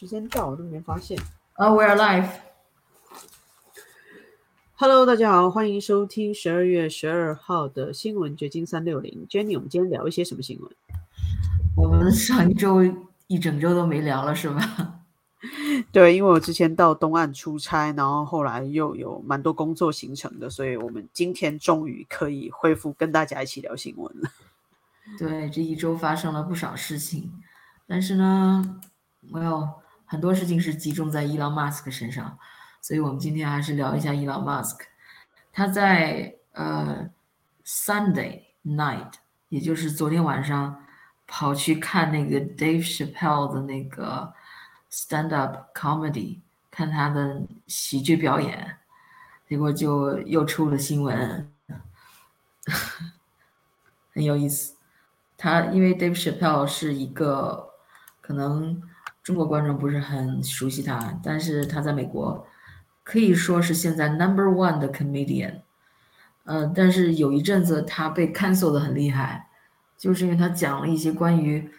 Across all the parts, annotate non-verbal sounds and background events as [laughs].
时间到我都没发现。啊、w e are live。Hello，大家好，欢迎收听十二月十二号的新闻掘金三六零。Jenny，我们今天聊一些什么新闻？我们上一周一整周都没聊了，是吧？[laughs] 对，因为我之前到东岸出差，然后后来又有蛮多工作行程的，所以我们今天终于可以恢复跟大家一起聊新闻了。对，这一周发生了不少事情，但是呢，我有很多事情是集中在伊朗马斯克身上，所以我们今天还是聊一下伊朗马斯克。他在呃 Sunday night，也就是昨天晚上，跑去看那个 Dave Chappelle 的那个 stand up comedy，看他的喜剧表演，结果就又出了新闻，[laughs] 很有意思。他因为 Dave Chappelle 是一个可能中国观众不是很熟悉他，但是他在美国可以说是现在 number one 的 comedian。呃，但是有一阵子他被 cancel 的很厉害，就是因为他讲了一些关于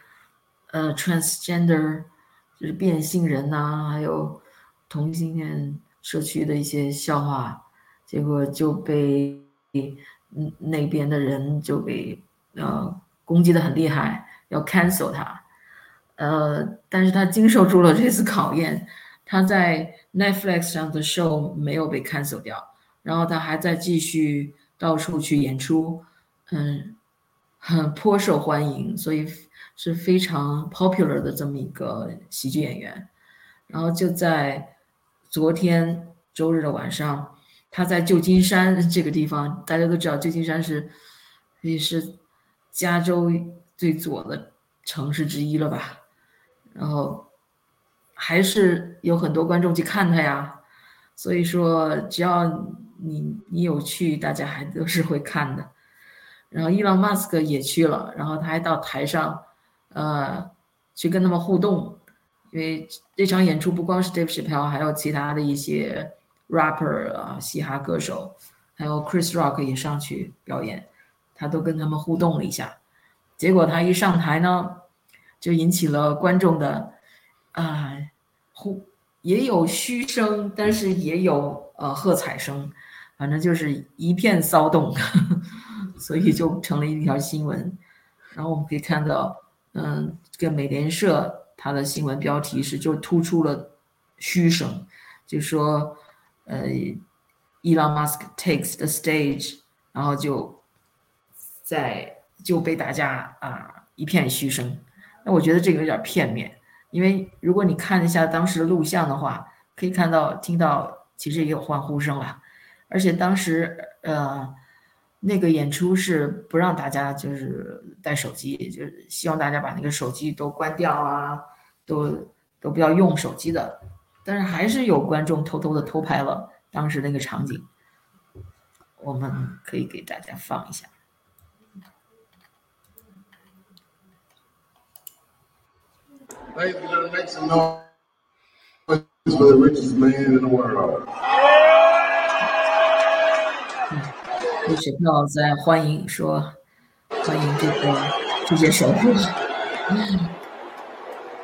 呃 transgender 就是变性人呐、还有同性恋社区的一些笑话，结果就被那边的人就给呃攻击的很厉害，要 cancel 他。呃，但是他经受住了这次考验，他在 Netflix 上的 show 没有被 cancel 掉，然后他还在继续到处去演出，嗯，很颇受欢迎，所以是非常 popular 的这么一个喜剧演员。然后就在昨天周日的晚上，他在旧金山 [laughs] 这个地方，大家都知道旧金山是也是加州最左的城市之一了吧？然后还是有很多观众去看他呀，所以说只要你你有去，大家还都是会看的。然后伊朗马斯克也去了，然后他还到台上，呃，去跟他们互动，因为这场演出不光是 Dave Chappelle，还有其他的一些 rapper 啊、嘻哈歌手，还有 Chris Rock 也上去表演，他都跟他们互动了一下。结果他一上台呢，就引起了观众的啊、呼，也有嘘声，但是也有呃喝彩声，反正就是一片骚动，[laughs] 所以就成了一条新闻。然后我们可以看到，嗯，这个美联社它的新闻标题是就突出了嘘声，就说呃，Elon Musk takes the stage，然后就在就被大家啊一片嘘声。那我觉得这个有点片面，因为如果你看一下当时的录像的话，可以看到听到其实也有欢呼声了，而且当时呃那个演出是不让大家就是带手机，就是希望大家把那个手机都关掉啊，都都不要用手机的，但是还是有观众偷偷的偷拍了当时那个场景，我们可以给大家放一下。Ladies and gentlemen, make some noise for the richest man in the world. 被水票在欢迎说欢迎这个这些首富，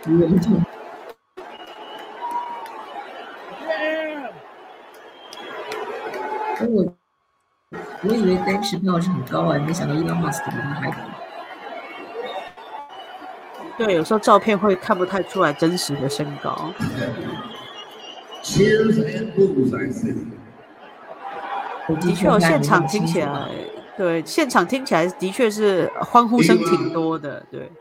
如有痛。哎我我以为 Dave Chappelle 是很高啊，没想到 Elon Musk 比他还高。对，有时候照片会看不太出来真实的身高。Cheers and booze, I see. 的确，哦，现场听起来，对，现场听起来的确是欢呼声挺多的，对。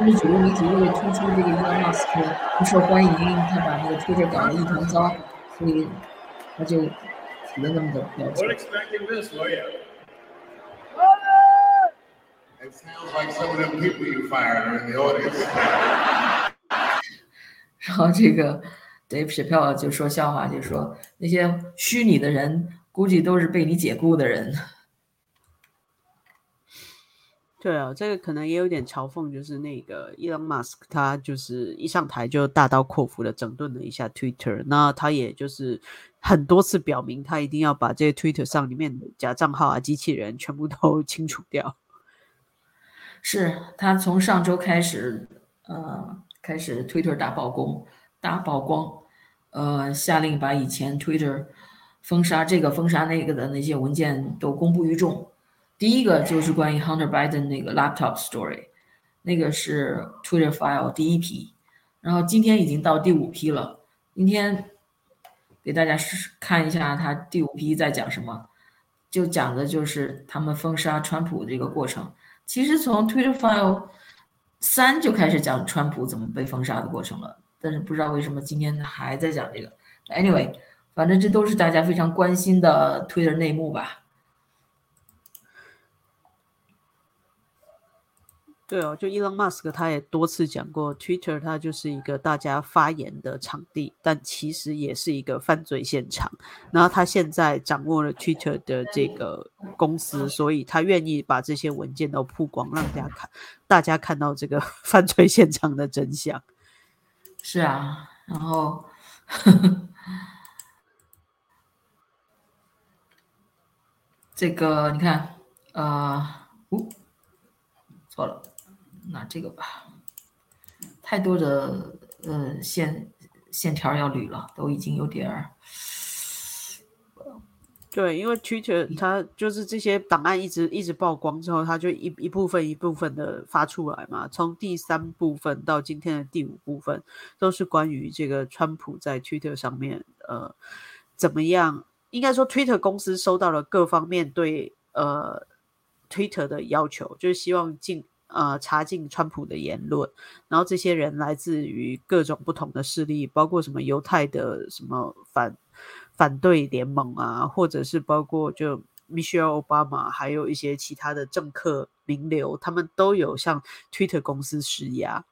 但是主流媒体为了突出这个 Elon Musk 不受欢迎，他把那个 Twitter 搞得一团糟，所以他就起了那么的标签。expecting this, were you? It sounds like some of them people you fired in the audience. [laughs] 然后这个 Dave Chappelle 就说笑话，就说那些虚拟的人估计都是被你解雇的人。对啊，这个可能也有点嘲讽，就是那个 Elon Musk，他就是一上台就大刀阔斧的整顿了一下 Twitter，那他也就是很多次表明，他一定要把这些 Twitter 上里面的假账号啊、机器人全部都清除掉。是他从上周开始，呃，开始 Twitter 大曝光，大曝光，呃，下令把以前 Twitter 封杀这个封杀那个的那些文件都公布于众。第一个就是关于 Hunter Biden 那个 laptop story，那个是 Twitter file 第一批，然后今天已经到第五批了。今天给大家看一下他第五批在讲什么，就讲的就是他们封杀川普这个过程。其实从 Twitter file 三就开始讲川普怎么被封杀的过程了，但是不知道为什么今天还在讲这个。Anyway，反正这都是大家非常关心的 Twitter 内幕吧。对哦，就 Elon Musk 他也多次讲过，Twitter 它就是一个大家发言的场地，但其实也是一个犯罪现场。然后他现在掌握了 Twitter 的这个公司，所以他愿意把这些文件都曝光，让大家看，大家看到这个 [laughs] 犯罪现场的真相。是啊，然后这个你看，啊，哦，错了。拿这个吧，太多的呃线线条要捋了，都已经有点儿。对，因为 Twitter 它就是这些档案一直一直曝光之后，它就一一部分一部分的发出来嘛。从第三部分到今天的第五部分，都是关于这个川普在 Twitter 上面呃怎么样？应该说 Twitter 公司收到了各方面对呃 Twitter 的要求，就是希望进。呃，查禁川普的言论，然后这些人来自于各种不同的势力，包括什么犹太的什么反反对联盟啊，或者是包括就 Michelle Obama，还有一些其他的政客名流，他们都有向 Twitter 公司施压。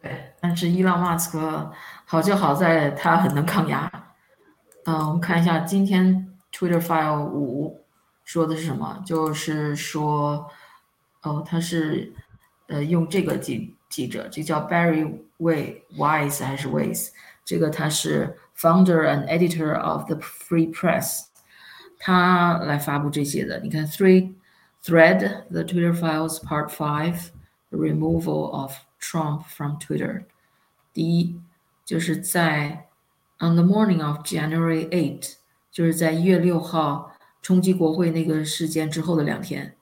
对，但是伊朗马斯克好就好在他很能抗压。嗯，我们看一下今天 Twitter File 五说的是什么，就是说。哦，他是呃用这个记记者，这叫 Barry Way Wise 还是 Wise？这个他是 founder and editor of the Free Press，他来发布这些的。你看，Three Thread the Twitter Files Part Five the Removal of Trump from Twitter。第一就是在 on the morning of January eight，就是在一月六号冲击国会那个事件之后的两天。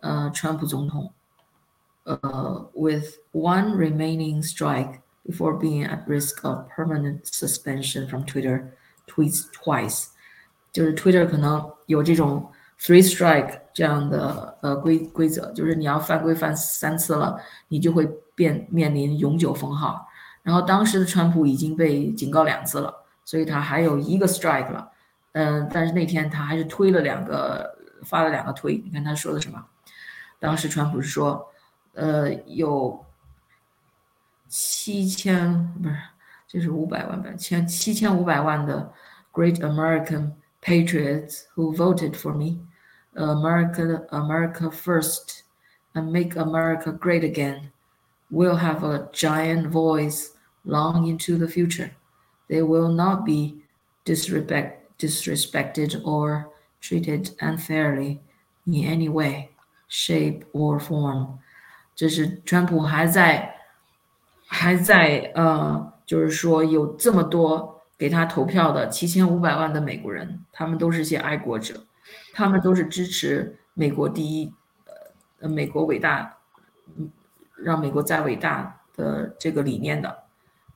呃，川普总统，呃，with one remaining strike before being at risk of permanent suspension from Twitter tweets twice，就是 Twitter 可能有这种 three strike 这样的呃规规则，就是你要犯规犯三次了，你就会变面临永久封号。然后当时的川普已经被警告两次了，所以他还有一个 strike 了。嗯，但是那天他还是推了两个，发了两个推。你看他说的什么？当时川普是说，呃，有七千不是，这是五百万吧，千七千五百万的 Great American Patriots who voted for me, America, America first, and make America great again, will have a giant voice long into the future. They will not be disrespect, disrespected or treated unfairly in any way Shape or form，这是川普还在还在呃，就是说有这么多给他投票的七千五百万的美国人，他们都是些爱国者，他们都是支持美国第一，呃，美国伟大，让美国再伟大的这个理念的，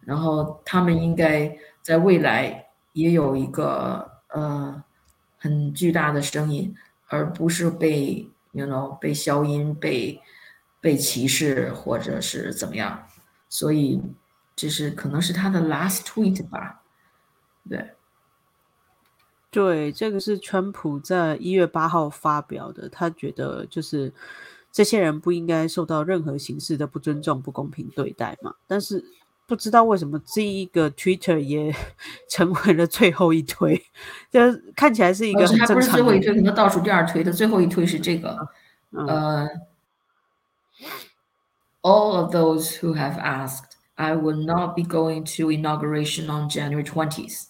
然后他们应该在未来也有一个呃很巨大的声音，而不是被。You know 被消音、被被歧视或者是怎么样，所以这是可能是他的 last tweet 吧？对，对，这个是川普在一月八号发表的，他觉得就是这些人不应该受到任何形式的不尊重、不公平对待嘛，但是。不知道为什么这一个 Twitter 也成为了最后一推，就看起来是一个很正常。不是最后一推，可能倒数第二推的最后一推是这个。呃，All of those who have asked, I will not be going to inauguration on January twentieth。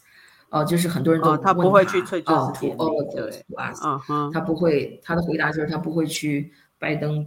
哦，就是很多人都他不会去推，就是，All of those who asked，他不会，他的回答就是他不会去拜登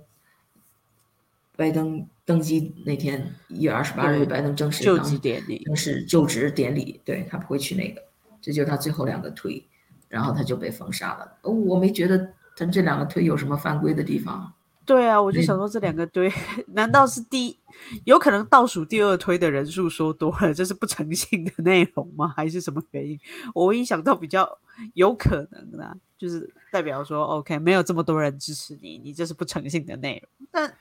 拜登登基那天一月二十八日，对拜登正式就当职典礼，正式就职典礼，对他不会去那个，这就是他最后两个推，然后他就被封杀了。哦我没觉得他这两个推有什么犯规的地方。对啊，我就嗯想说这两个堆，[laughs] 难道是第一有可能倒数第二推的人数说多了，这是不诚信的内容吗？还是什么原因？我唯一想到比较有可能的啊，就是代表说，OK，没有这么多人支持你，你这是不诚信的内容。但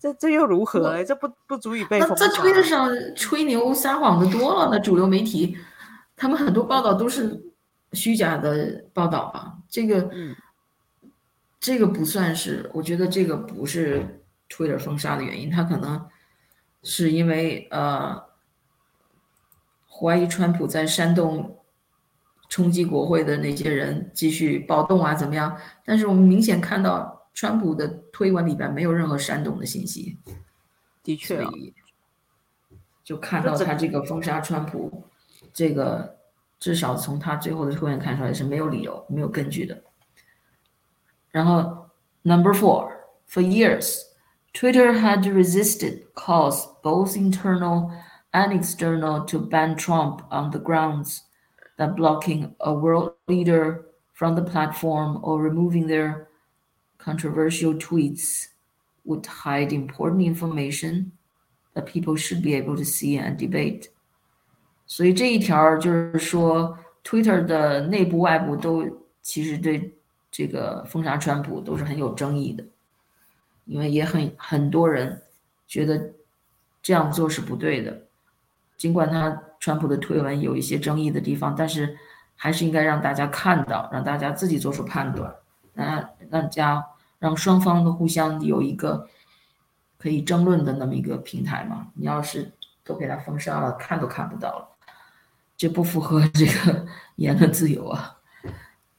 这这又如何、欸？这不不足以被那在推特上吹牛撒谎的多了，那主流媒体他们很多报道都是虚假的报道吧，这个嗯这个不算是，我觉得这个不是 Twitter 封杀的原因，他可能是因为呃怀疑川普在煽动冲击国会的那些人继续暴动啊怎么样？但是我们明显看到川普的推文里边没有任何煽动的信息。的确啊，所以就看到他这个封杀川普，这个至少从他最后的推文看出来是没有理由、没有根据的。然后 number four, for years, Twitter had resisted calls both internal and external to ban Trump on the grounds that blocking a world leader from the platform or removing their controversial tweets would hide important information that people should be able to see and debate。所以这一条就是说，Twitter 的内部外部都其实对这个封杀川普都是很有争议的，因为也很很多人觉得这样做是不对的。尽管他川普的推文有一些争议的地方，但是还是应该让大家看到，让大家自己做出判断，那让大家让双方都互相有一个可以争论的那么一个平台嘛。你要是都给他封杀了，看都看不到了，这不符合这个 [laughs] 言论自由啊。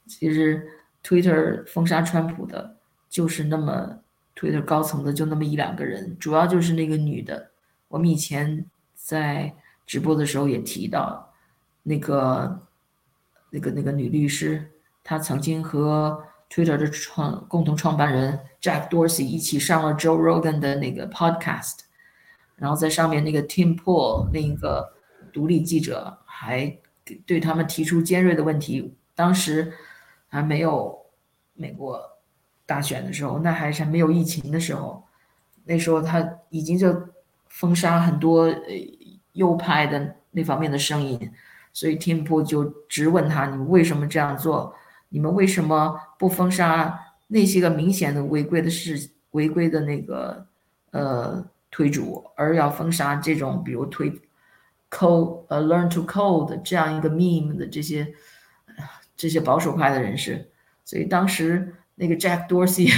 其实 Twitter 封杀川普的，就是那么 Twitter 高层的就那么一两个人，主要就是那个女的。我们以前在直播的时候也提到，那个那个那个女律师，她曾经和 Twitter 的创共同创办人 Jack Dorsey 一起上了 Joe Rogan 的那个 podcast，然后在上面那个 Tim Pool 另一个独立记者还对他们提出尖锐的问题。当时还没有美国大选的时候，那还是还没有疫情的时候，那时候他已经就封杀很多呃右派的那方面的声音，所以 Tim Pool 就直问他：你为什么这样做？你们为什么不封杀那些个明显的违规的事、违规的那个呃推主，而要封杀这种比如推 code 呃 learn to code 这样一个 meme 的这些这些保守派的人士？所以当时那个 Jack Dorsey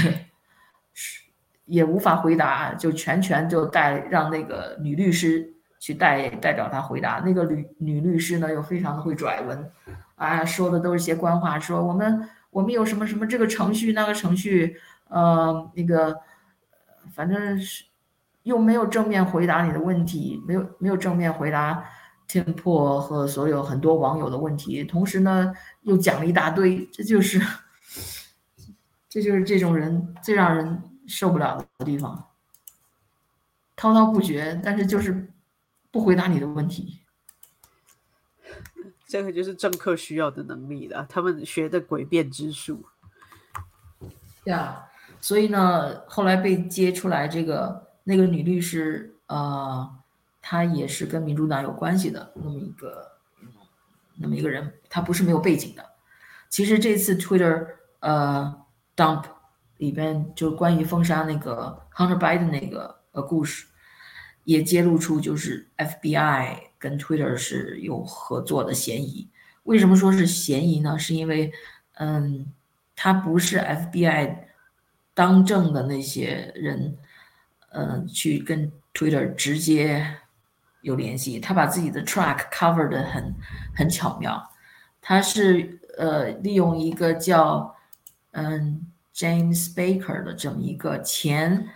[laughs] 也无法回答，就全权就带让那个女律师去代代表他回答。那个女女律师呢又非常的会拽文，啊，说的都是些官话，说我们我们有什么什么这个程序那个程序，呃，那个反正是又没有正面回答你的问题，没有没有正面回答 Tim p o o 和所有很多网友的问题，同时呢又讲了一大堆，这就是 [laughs] 这就是这种人最让人受不了的地方，滔滔不绝，但是就是不回答你的问题。这个就是政客需要的能力了，他们学的诡辩之术。呀所以呢，后来被揭出来，这个那个女律师，呃，她也是跟民主党有关系的那么一个，那么一个人，她不是没有背景的。其实这次 Twitter 呃 dump 里边就关于封杀那个 Hunter Biden 那个呃故事，也揭露出就是 FBI 跟 Twitter 是有合作的嫌疑。为什么说是嫌疑呢？是因为嗯，他不是 FBI 当政的那些人，嗯，去跟 Twitter 直接有联系，他把自己的 track cover 的很很巧妙，他是呃利用一个叫嗯 James Baker 的这么一个前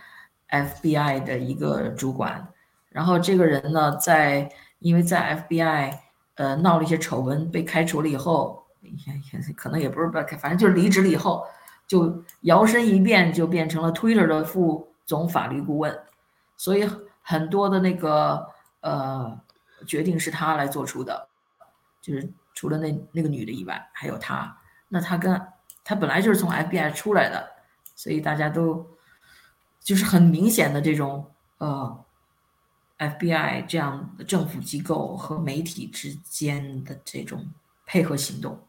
FBI 的一个主管，然后这个人呢，在因为在 FBI 呃闹了一些丑闻，被开除了以后，也也可能也不是被开，反正就是离职了以后，就摇身一变就变成了 Twitter 的副总法律顾问，所以很多的那个呃决定是他来做出的，就是除了那那个女的以外，还有他。那他跟他本来就是从 FBI 出来的，所以大家都就是很明显的这种呃。FBI 这样的政府机构和媒体之间的这种配合行动，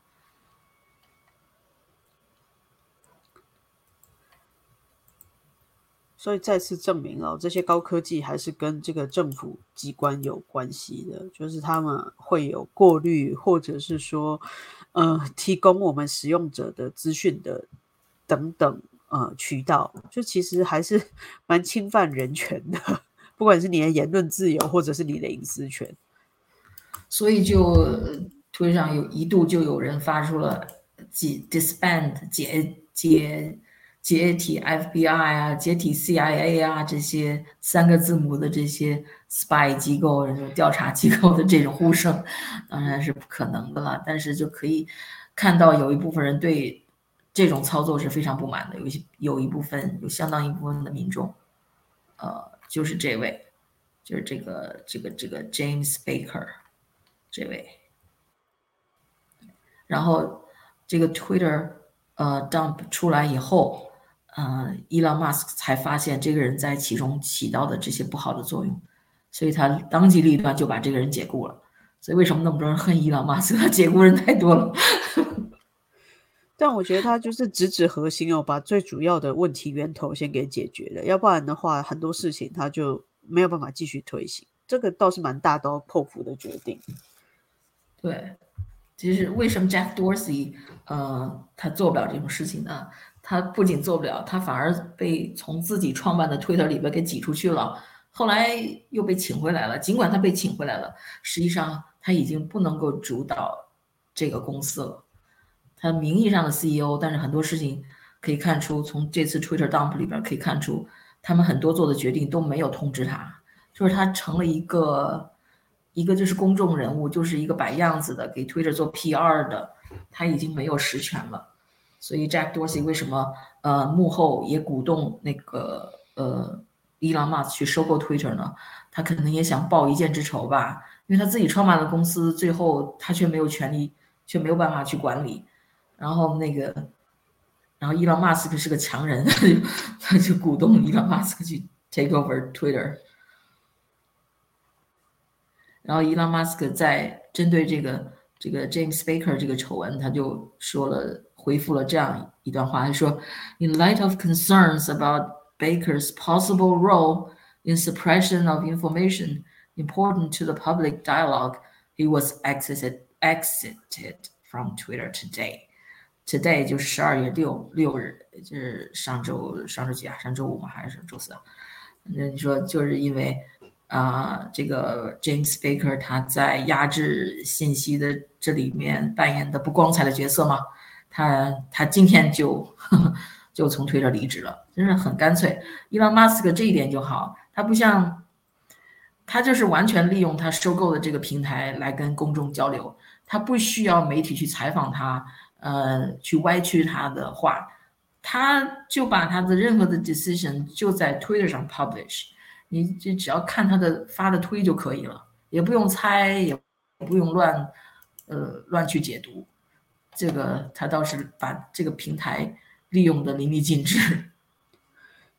所以再次证明了这些高科技还是跟这个政府机关有关系的，就是他们会有过滤，或者是说，呃，提供我们使用者的资讯的等等呃渠道，就其实还是 [laughs] 蛮侵犯人权的。不管是你的言论自由，或者是你的隐私权，所以就推上有一度就有人发出了解 disband 解解解体 FBI 啊，解体 CIA 啊这些三个字母的这些 spy 机构、调查机构的这种呼声，当然是不可能的了。但是就可以看到有一部分人对这种操作是非常不满的，有些有一部分有相当一部分的民众，呃。就是这位，就是这个这个这个 James Baker 这位，然后这个 Twitter 呃 dump 出来以后，呃，Elon Musk 才发现这个人在其中起到的这些不好的作用，所以他当机立断就把这个人解雇了。所以为什么那么多人恨 Elon Musk？他解雇人太多了。但我觉得他就是直指核心哦，把最主要的问题源头先给解决了，要不然的话，很多事情他就没有办法继续推行。这个倒是蛮大刀破斧的决定。对，其实为什么 Jack Dorsey 呃他做不了这种事情呢？他不仅做不了，他反而被从自己创办的 Twitter 里边给挤出去了，后来又被请回来了。尽管他被请回来了，实际上他已经不能够主导这个公司了。他名义上的 CEO，但是很多事情可以看出，从这次 Twitter dump 里边可以看出，他们很多做的决定都没有通知他，就是他成了一个一个就是公众人物，就是一个摆样子的，给 Twitter 做 PR 的，他已经没有实权了。所以 Jack Dorsey 为什么呃幕后也鼓动那个呃 Elon Musk 去收购 Twitter 呢？他可能也想报一箭之仇吧，因为他自己创办的公司，最后他却没有权利，却没有办法去管理。然后那个，然后伊朗马斯克是个强人，他就他就鼓动伊朗马斯克去 [laughs] take over Twitter。然后伊朗马斯克在针对这个这个 James Baker 这个丑闻，他就说了回复了这样一段话，他说：“In light of concerns about Baker's possible role in suppression of information important to the public dialogue, he was exited exited from Twitter today.” Today 就是十二月六六日，就是上周上周几啊？上周五吗？还是周四啊？那你说就是因为啊，这个 James Baker 他在压制信息的这里面扮演的不光彩的角色吗？他他今天就 [laughs] 就从推特离职了，真是很干脆。伊朗马斯克这一点就好，他不像他就是完全利用他收购的这个平台来跟公众交流，他不需要媒体去采访他。呃，去歪曲他的话，他就把他的任何的 decision 就在 Twitter 上 publish，你就只要看他的发的推就可以了，也不用猜，也不用乱，呃，乱去解读。这个他倒是把这个平台利用的淋漓尽致。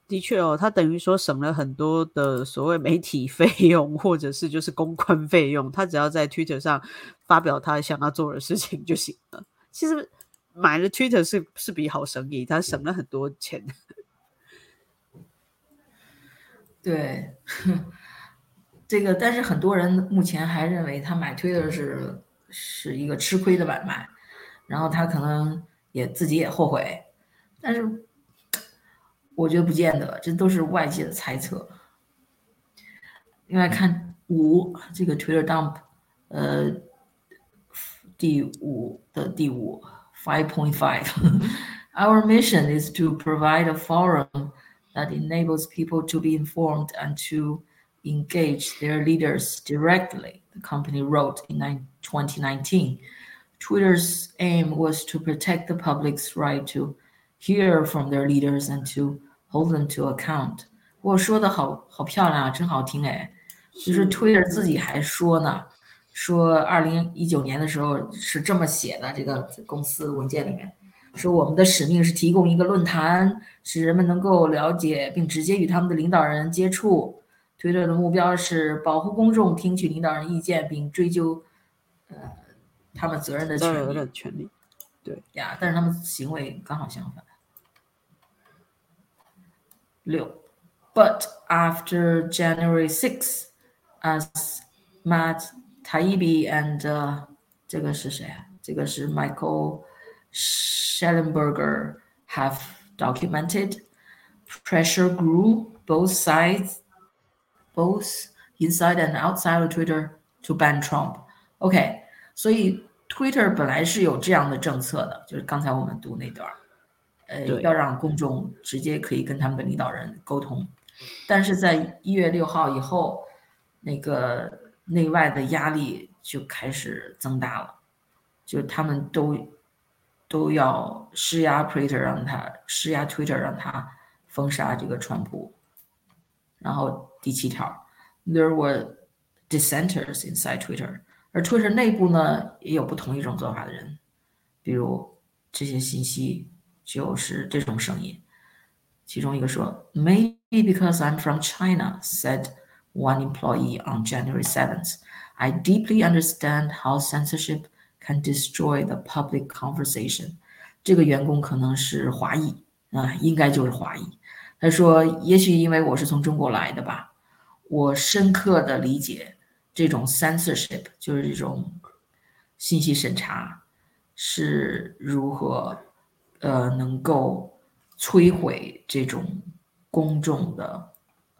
的确哦，他等于说省了很多的所谓媒体费用，或者是就是公关费用，他只要在 Twitter 上发表他想要做的事情就行了。其实买了 Twitter 是是笔好生意，他省了很多钱。[laughs] 对，这个但是很多人目前还认为他买 Twitter 是是一个吃亏的买卖，然后他可能也自己也后悔，但是我觉得不见得，这都是外界的猜测。另外看五这个 Twitter dump，呃。第五的第五 five point five. [laughs] Our mission is to provide a forum that enables people to be informed and to engage their leaders directly, the company wrote in 2019. Twitter's aim was to protect the public's right to hear from their leaders and to hold them to account。我说的好好漂亮啊，真好听哎。就是 Twitter 自己还说呢， 说二零一九年的时候是这么写的，这个公司文件里面说我们的使命是提供一个论坛，使人们能够了解并直接与他们的领导人接触。Twitter 的目标是保护公众，听取领导人意见，并追究呃他们责任的权利。权利，对呀，但是他们行为刚好相反。六，But after January 6th, as Matt Taibbi and、uh, 这个是谁啊？这个是 Michael Schellenberger have documented. Pressure grew both sides, both inside and outside of Twitter to ban Trump. OK，所以 Twitter 本来是有这样的政策的，就是刚才我们读那段。呃，要让公众直接可以跟他们的领导人沟通，但是在一月六号以后，那个 内外的压力就开始增大了，就他们都都要施压 Twitter 让他施压 Twitter 让他封杀这个川普。然后第七条，There were dissenters inside Twitter，而 Twitter 内部呢也有不同一种做法的人，比如这些信息。就是这种声音。其中一个说，Maybe because I'm from China, said one employee on January 7th. I deeply understand how censorship can destroy the public conversation. 这个员工可能是华裔啊，应该就是华裔。他说，也许因为我是从中国来的吧，我深刻的理解这种 censorship，就是这种信息审查是如何。呃，能够摧毁这种公众的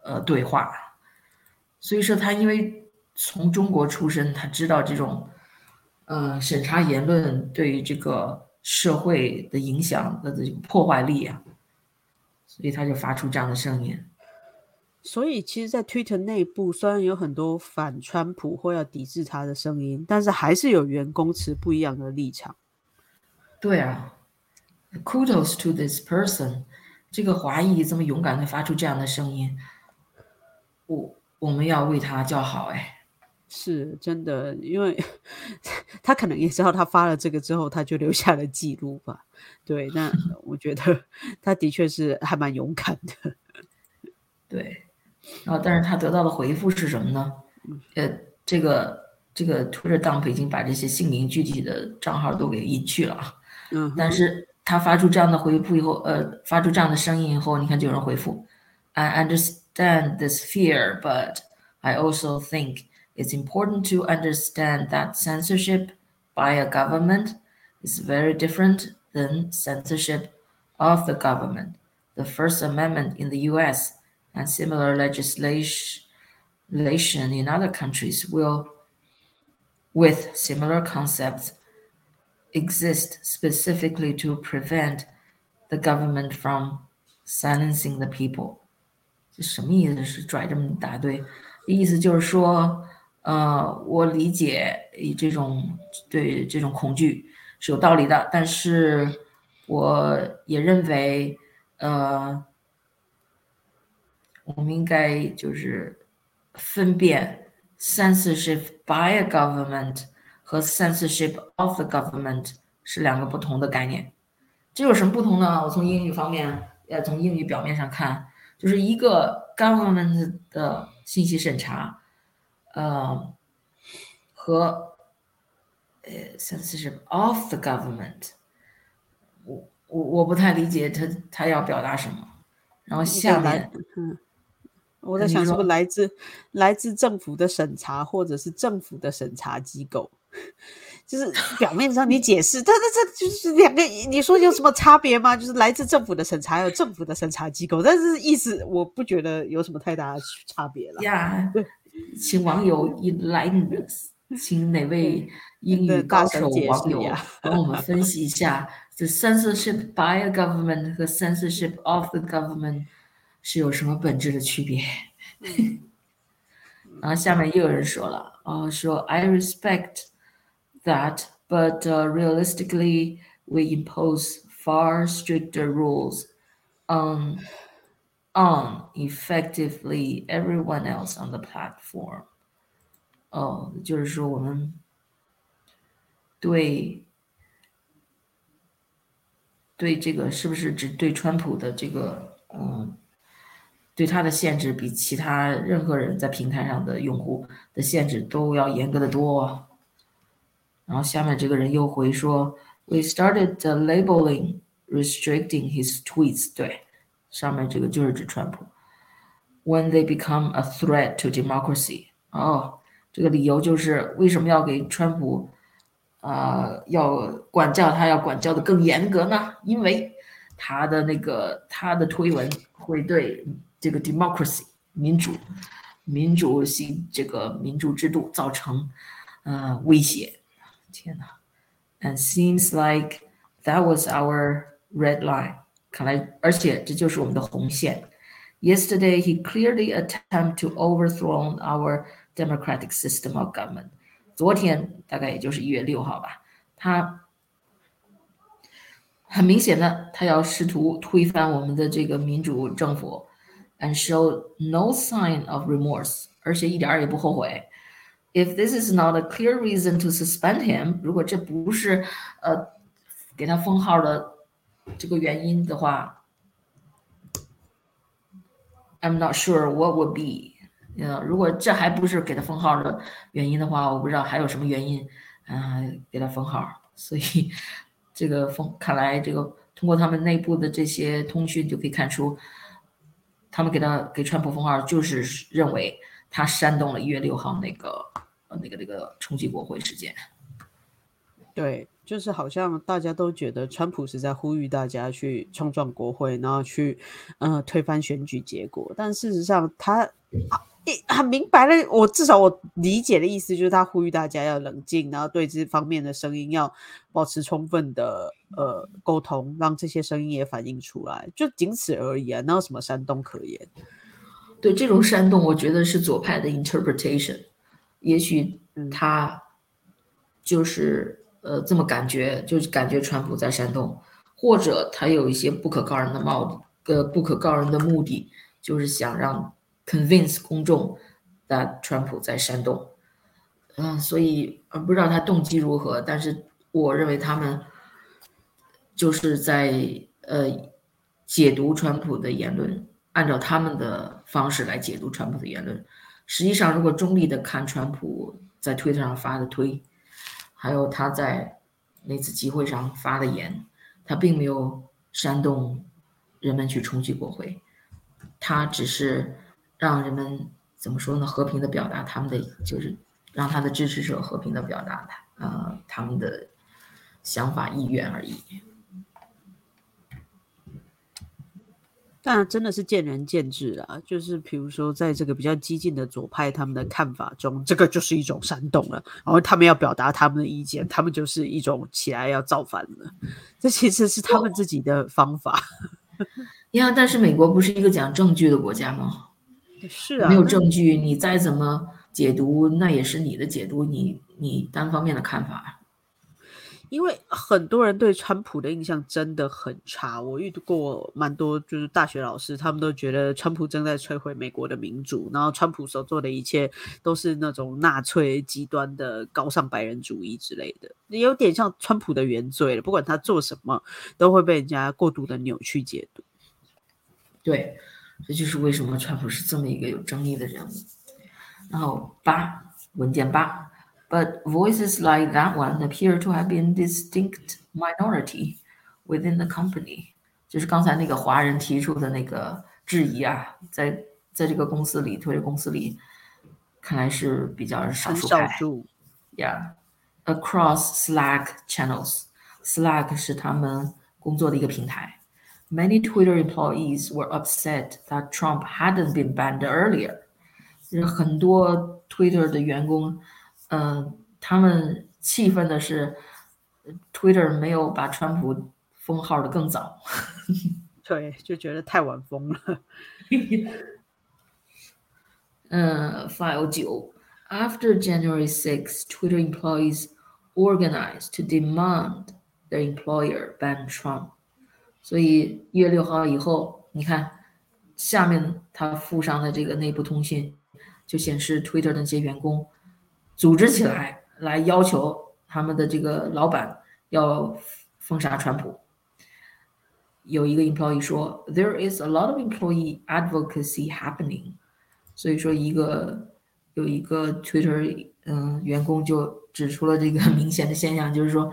呃对话， 所以说他因为从中国出身，他知道这种呃审查言论对于这个社会的影响的这种破坏力啊，所以他就发出这样的声音。所以其实，在 Twitter 内部，虽然有很多反川普或要抵制他的声音，但是还是有员工持不一样的立场。对啊。Kudos to this person，这个华裔这么勇敢的发出这样的声音，我我们要为他叫好哎。是真的，因为 [laughs] 他可能也知道他发了这个之后，他就留下了记录吧。对，那 [laughs] 我觉得他的确是还蛮勇敢的。对，然后但是他得到的回复是什么呢？呃，这个这个 Twitter dump 已经把这些姓名具体的账号都给隐去了。嗯，但是。他发出这样的回复以后，呃，发出这样的声音以后，你看就有人回复：“I understand this fear, but I also think it's important to understand that censorship by a government is very different than censorship of the government. The First Amendment in the U.S. and similar legislation in other countries will, with similar concepts." exist specifically to prevent the government from silencing the people。这什么意思？是拽这么一大堆？意思就是说，呃，我理解以这种对这种恐惧是有道理的，但是我也认为，呃，我们应该就是分辨 censorship by a government。和 censorship of the government 是两个不同的概念，这有什么不同呢？我从英语方面，呃，从英语表面上看，就是一个 government 的信息审查，呃，和呃 censorship of the government，我我我不太理解他他要表达什么。然后下面，嗯，我在想，是不是来自来自政府的审查，或者是政府的审查机构？就是表面上你解释，但是这就是两个，你说有什么差别吗？就是来自政府的审查，有政府的审查机构，但是意思我不觉得有什么太大的差别了。呀，请网友 enlighten us，请哪位 [laughs] 英语高手网友 [laughs] 帮我们分析一下，the censorship by a government 和 censorship of the government 是有什么本质的区别？[laughs] 然后下面又有人说了，哦，说 I respect。that, but uh, realistically, we impose far stricter rules on on effectively everyone else on the platform。哦，就是说我们对对这个是不是只对川普的这个嗯，对他的限制比其他任何人在平台上的用户的限制都要严格的多。 然后下面这个人又回说，We started labeling restricting his tweets。对，上面这个就是指川普。When they become a threat to democracy。哦，这个理由就是为什么要给川普？啊，要管教他，要管教的更严格呢，因为他的那个他的推文会对这个 democracy 民主、民主性这个民主制度造成呃威胁。天哪！And seems like that was our red line。看来，而且这就是我们的红线。Yesterday, he clearly attempted to overthrow our democratic system of government. 昨天大概也就是一月六号吧，他很明显的，他要试图推翻我们的这个民主政府，and show no sign of remorse，而且一点儿也不后悔。 If this is not a clear reason to suspend him，如果这不是呃给他封号的这个原因的话，I'm not sure what would be。呃，如果这还不是给他封号的原因的话，我不知道还有什么原因，嗯，给他封号。所以这个封，看来这个通过他们内部的这些通讯就可以看出，他们给他给川普封号，就是认为他煽动了一月六号那个呃那个那个冲击国会事件。对，就是好像大家都觉得川普是在呼吁大家去冲撞国会，然后去呃推翻选举结果，但事实上他。很明白了，我至少我理解的意思就是他呼吁大家要冷静，然后对这方面的声音要保持充分的呃沟通，让这些声音也反映出来，就仅此而已啊，哪有什么煽动可言？对这种煽动，我觉得是左派的 interpretation，也许他就是呃这么感觉，就是感觉川普在煽动，或者他有一些不可告人的目呃不可告人的目的，就是想让。convince 公众，that 川普在煽动，嗯，所以呃不知道他动机如何，但是我认为他们就是在呃解读川普的言论，按照他们的方式来解读川普的言论。实际上，如果中立的看川普在推特上发的推，还有他在那次集会上发的言，他并没有煽动人们去冲击国会，他只是。让人们怎么说呢？和平的表达他们的，就是让他的支持者和平的表达他呃他们的想法意愿而已。但真的是见仁见智啊。就是比如说，在这个比较激进的左派他们的看法中，这个就是一种煽动了。然后他们要表达他们的意见，他们就是一种起来要造反了。[laughs] 这其实是他们自己的方法。[laughs] 呀，但是美国不是一个讲证据的国家吗？是啊，没有证据，你再怎么解读，那也是你的解读，你你单方面的看法。因为很多人对川普的印象真的很差，我遇过蛮多就是大学老师，他们都觉得川普正在摧毁美国的民主，然后川普所做的一切都是那种纳粹极端的高尚白人主义之类的，有点像川普的原罪了。不管他做什么，都会被人家过度的扭曲解读。对。这就是为什么川普是这么一个有争议的人物。然后八文件八 ，But voices like that one appear to have been distinct minority within the company。就是刚才那个华人提出的那个质疑啊，在在这个公司里，推特公司里，看来是比较少数派。Yeah，across Slack channels，Slack 是他们工作的一个平台。Many Twitter employees were upset that Trump hadn't been banned earlier。就是很多 Twitter 的员工， 嗯，他们气愤的是，Twitter 没有把川普封号的更早。对，就觉得太晚封了。嗯，File 九，After January 6, Twitter employees organized to demand their employer ban Trump 所以一月六号以后，你看下面他附上的这个内部通信，就显示 Twitter 的那些员工组织起来，来要求他们的这个老板要封杀川普。有一个 employee 说，There is a lot of employee advocacy happening。所以说，一个有一个 Twitter 嗯员工就指出了这个 [laughs] 明显的现象，就是说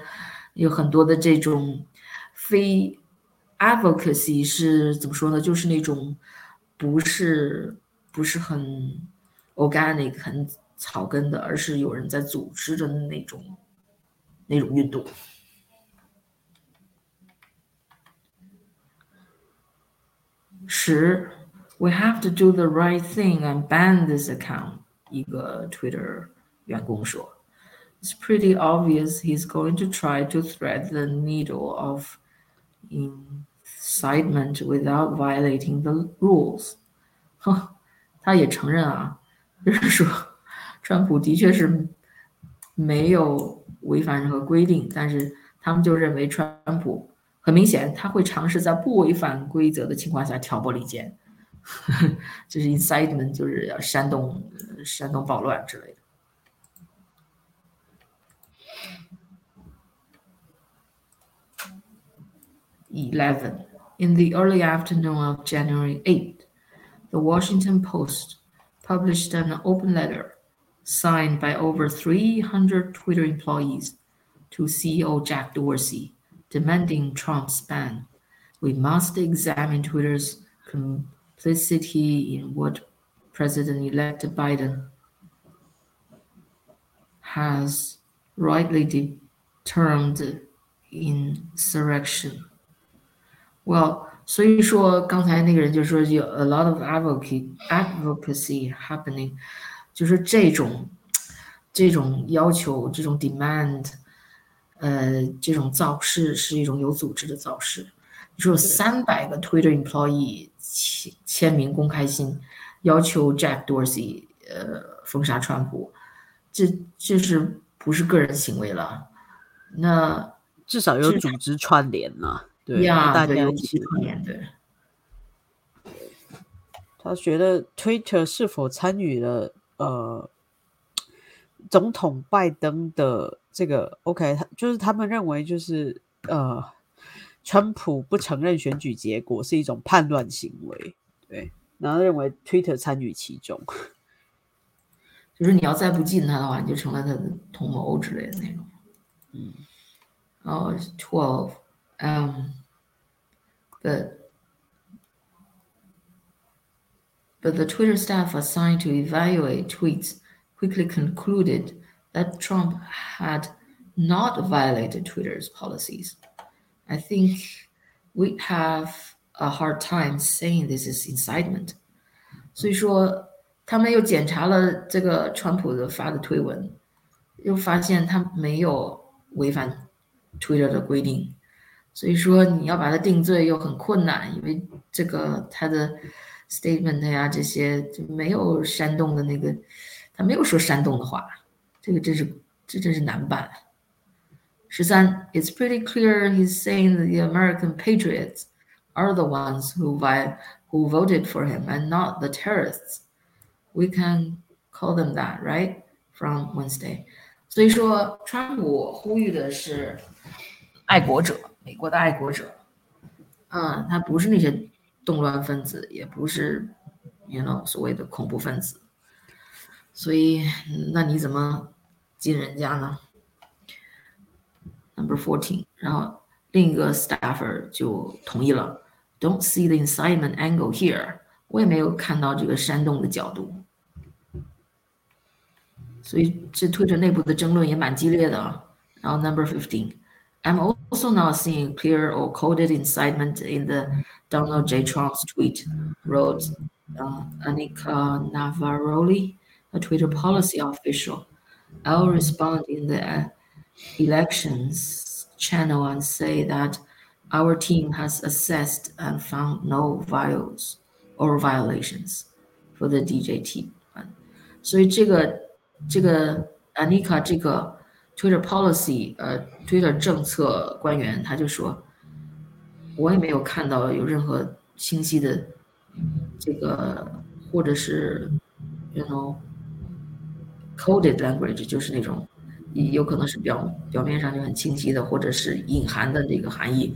有很多的这种非 advocacy 是怎么说呢？就是那种不是不是很 organic 很草根的，而是有人在组织的那种那种运动。十，We have to do the right thing and ban this account。一个 Twitter 员工说，It's pretty obvious he's going to try to thread the needle of incitement without violating the rules。哼，他也承认啊，就是说， 川普的确是没有违反任何规定，但是他们就认为川普。很明显，他会尝试在不违反规则的情况下挑拨离间，就是 incitement，[laughs] 就是要煽动、煽动暴乱之类的。Eleven. In the early afternoon of January 8th, the Washington Post published an open letter signed by over 300 Twitter employees to CEO Jack Dorsey demanding Trump's ban. We must examine Twitter's complicity in what President-elect Biden has rightly termed insurrection. Well, 所以说刚才那个人就说有 a lot of advocacy advocacy happening， 就是这种这种要求，这种 demand。呃，这种造势是一种有组织的造势。你说有三百个 Twitter employee 签签名公开信，要求 Jack Dorsey 呃封杀川普，这这是不是个人行为了？那至少有组织串联了？对呀，大家有一起串联对。他觉得 Twitter 是否参与了呃总统拜登的？这个 OK，他就是他们认为就是呃，川普不承认选举结果是一种叛乱行为，对，然后认为 Twitter 参与其中，[laughs] 就是你要再不禁他的话，你就成了他的同谋之类的那种。嗯，哦，twelve，嗯，but but the Twitter staff assigned to evaluate tweets quickly concluded. that Trump had not violated Twitter's policies. I think we'd have a hard time saying this is incitement. 所以说，他们又检查了这个川普的发的推文，又发现他没有违反 Twitter 的规定。所以说，你要把他定罪又很困难，因为这个他的 Statement 呀这些就没有煽动的那个，他没有说煽动的话。这个真是这真是难办。十三，It's pretty clear he's saying that the American patriots are the ones who who voted for him and not the terrorists. We can call them that, right? From Wednesday. 所以说，川普呼吁的是爱国者，美国的爱国者。嗯，他不是那些动乱分子，也不是，you know 所谓的恐怖分子。所以，那你怎么进人家呢？Number fourteen，然后另一个 staffer 就同意了。Don't see the incitement angle here，我也没有看到这个煽动的角度。所以这推特内部的争论也蛮激烈的啊。然后 Number fifteen fifteen，I'm also not seeing clear or coded incitement in the Donald J. Trump's tweet, wrote uh, Anika Navaroli, a Twitter policy official. I'll respond in the uh, elections channel and say that our team has assessed and found no violations or violations for the DJT 所以这个这个 Anika 这个 Twitter policy 呃 Twitter 政策官员他就说我也没有看到有任何清晰的这个，或者是，you know coded language，就是那种有可能是表表面上就很清晰的，或者是隐含的这个含义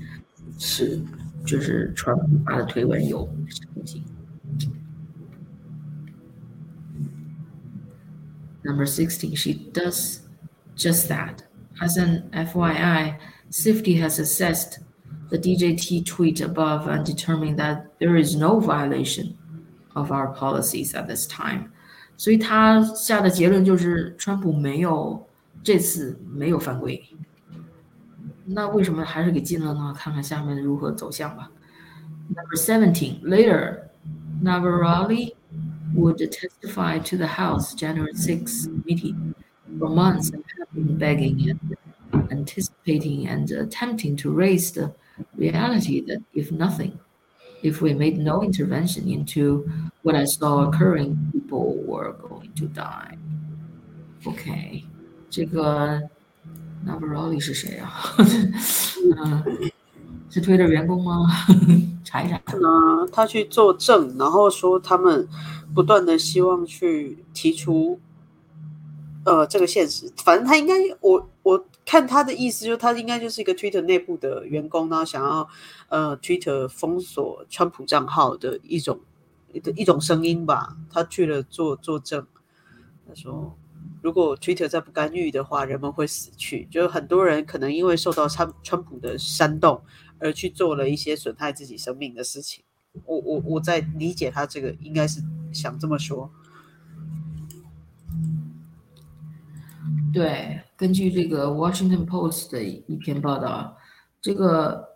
是，就是川普发的推文有。Number sixteen, she does just that. As an FYI, Safety has assessed the DJT tweet above and determined that there is no violation of our policies at this time. 所以他下的结论就是，川普没有这次没有犯规。那为什么还是给禁了呢？看看下面如何走向吧。Number seventeen. Later, Navarrete would testify to the House January 6 meeting for months and have been begging and anticipating and attempting to raise the reality that if nothing, if we made no intervention into what I saw occurring, people were going to die. OK，这个 Navarrete 是谁啊？嗯，是推的员工吗？查一查。那他去作证，然后说他们不断的希望去提出， [laughs] [laughs] 呃，这个现实。反正他应该，我我看他的意思，就他应该就是一个 Twitter 内部的员工，然后想要呃 Twitter 封锁川普账号的一种的一种声音吧。他去了作作证，他说如果 Twitter 再不干预的话，人们会死去。就很多人可能因为受到川川普的煽动而去做了一些损害自己生命的事情。我我我在理解他这个应该是想这么说。对，根据这个《Washington Post》的一篇报道，这个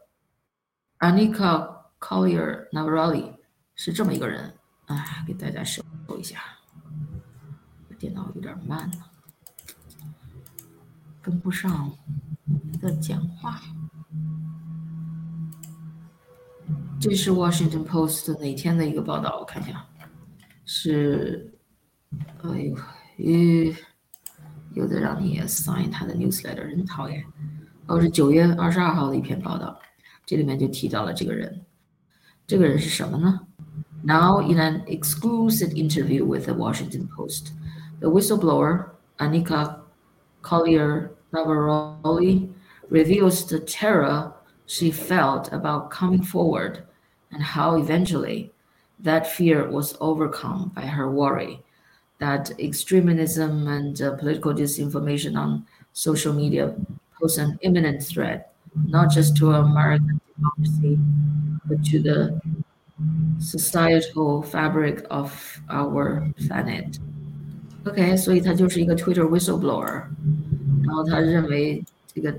Anika Collier Navarrete 是这么一个人。啊，给大家搜一下，电脑有点慢了，跟不上我们的讲话。这是《Washington Post》哪天的一个报道？我看一下，是，哎呦，咦。有的让你 sign 他的 newsletter，很讨厌。哦，是九月二十二号的一篇报道，这里面就提到了这个人。这个人是什么呢？Now, in an exclusive interview with the Washington Post, the whistleblower Anika Collier Navarrete reveals the terror she felt about coming forward and how eventually that fear was overcome by her worry that extremism and uh, political disinformation on social media pose an imminent threat, not just to American democracy, but to the societal fabric of our planet. OK，所以他就是一个 Twitter whistleblower，然后他认为这个